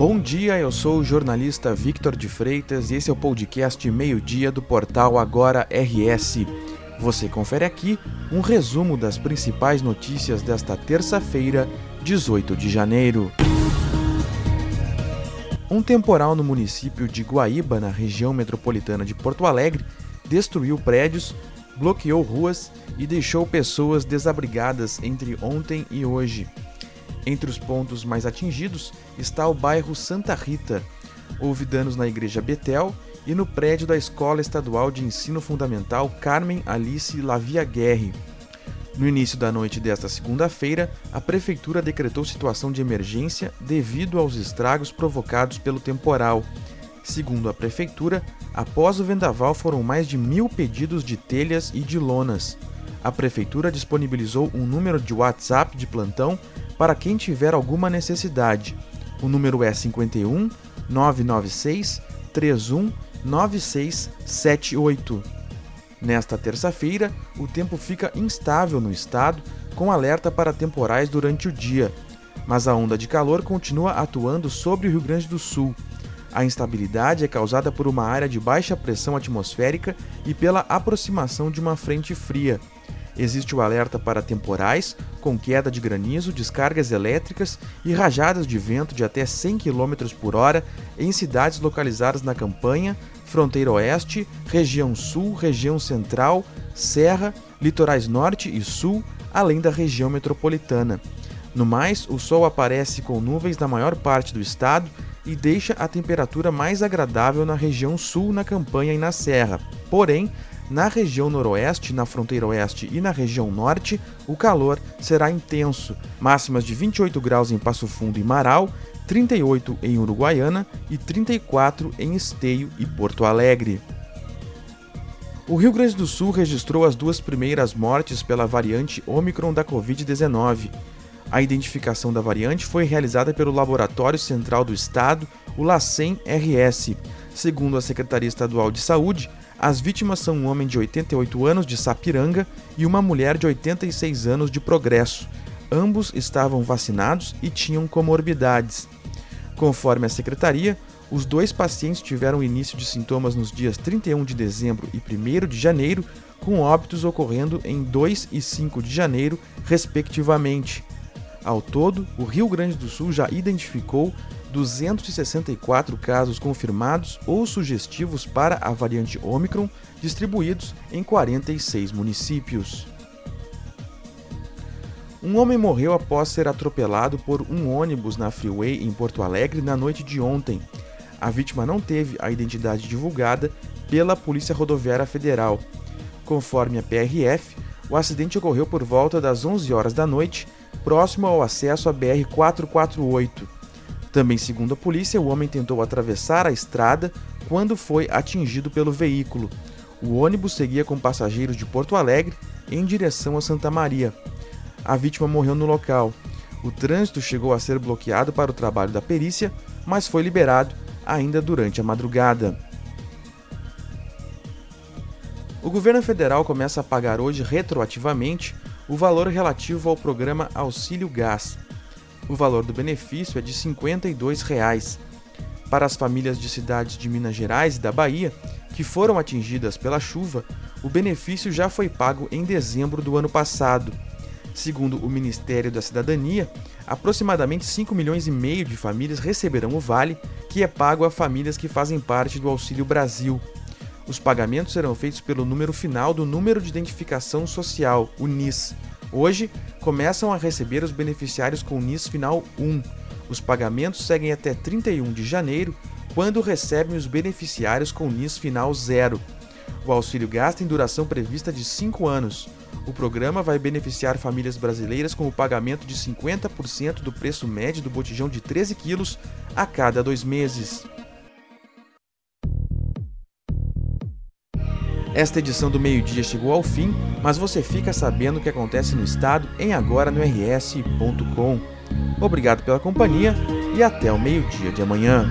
Bom dia, eu sou o jornalista Victor de Freitas e esse é o podcast Meio-Dia do portal Agora RS. Você confere aqui um resumo das principais notícias desta terça-feira, 18 de janeiro. Um temporal no município de Guaíba, na região metropolitana de Porto Alegre, destruiu prédios, bloqueou ruas e deixou pessoas desabrigadas entre ontem e hoje. Entre os pontos mais atingidos está o bairro Santa Rita. Houve danos na Igreja Betel e no prédio da Escola Estadual de Ensino Fundamental Carmen Alice Lavia Guerre. No início da noite desta segunda-feira, a Prefeitura decretou situação de emergência devido aos estragos provocados pelo temporal. Segundo a Prefeitura, após o vendaval foram mais de mil pedidos de telhas e de lonas. A Prefeitura disponibilizou um número de WhatsApp de plantão para quem tiver alguma necessidade. O número é 51 996 31 9678. Nesta terça-feira, o tempo fica instável no estado, com alerta para temporais durante o dia, mas a onda de calor continua atuando sobre o Rio Grande do Sul. A instabilidade é causada por uma área de baixa pressão atmosférica e pela aproximação de uma frente fria. Existe o alerta para temporais, com queda de granizo, descargas elétricas e rajadas de vento de até 100 km por hora em cidades localizadas na campanha, fronteira oeste, região sul, região central, serra, litorais norte e sul, além da região metropolitana. No mais, o sol aparece com nuvens na maior parte do estado e deixa a temperatura mais agradável na região sul, na campanha e na serra. Porém, na região noroeste, na fronteira oeste e na região norte, o calor será intenso, máximas de 28 graus em Passo Fundo e Marau, 38 em Uruguaiana e 34 em Esteio e Porto Alegre. O Rio Grande do Sul registrou as duas primeiras mortes pela variante Omicron da Covid-19. A identificação da variante foi realizada pelo Laboratório Central do Estado, o LACEN-RS. Segundo a Secretaria Estadual de Saúde, as vítimas são um homem de 88 anos de Sapiranga e uma mulher de 86 anos de Progresso. Ambos estavam vacinados e tinham comorbidades. Conforme a secretaria, os dois pacientes tiveram início de sintomas nos dias 31 de dezembro e 1 de janeiro, com óbitos ocorrendo em 2 e 5 de janeiro, respectivamente. Ao todo, o Rio Grande do Sul já identificou 264 casos confirmados ou sugestivos para a variante Omicron, distribuídos em 46 municípios. Um homem morreu após ser atropelado por um ônibus na Freeway em Porto Alegre na noite de ontem. A vítima não teve a identidade divulgada pela Polícia Rodoviária Federal. Conforme a PRF, o acidente ocorreu por volta das 11 horas da noite, próximo ao acesso à BR 448. Também segundo a polícia, o homem tentou atravessar a estrada quando foi atingido pelo veículo. O ônibus seguia com passageiros de Porto Alegre em direção a Santa Maria. A vítima morreu no local. O trânsito chegou a ser bloqueado para o trabalho da perícia, mas foi liberado ainda durante a madrugada. O governo federal começa a pagar hoje retroativamente o valor relativo ao programa Auxílio Gás, o valor do benefício é de 52 reais. Para as famílias de cidades de Minas Gerais e da Bahia, que foram atingidas pela chuva, o benefício já foi pago em dezembro do ano passado. Segundo o Ministério da Cidadania, aproximadamente 5 milhões e meio de famílias receberão o vale, que é pago a famílias que fazem parte do Auxílio Brasil. Os pagamentos serão feitos pelo número final do Número de Identificação Social, o NIS, Hoje, começam a receber os beneficiários com NIS final 1. Os pagamentos seguem até 31 de janeiro, quando recebem os beneficiários com NIS final 0. O auxílio gás tem duração prevista de 5 anos. O programa vai beneficiar famílias brasileiras com o pagamento de 50% do preço médio do botijão de 13 quilos a cada dois meses. Esta edição do meio-dia chegou ao fim, mas você fica sabendo o que acontece no estado em agora no rs.com. Obrigado pela companhia e até o meio-dia de amanhã.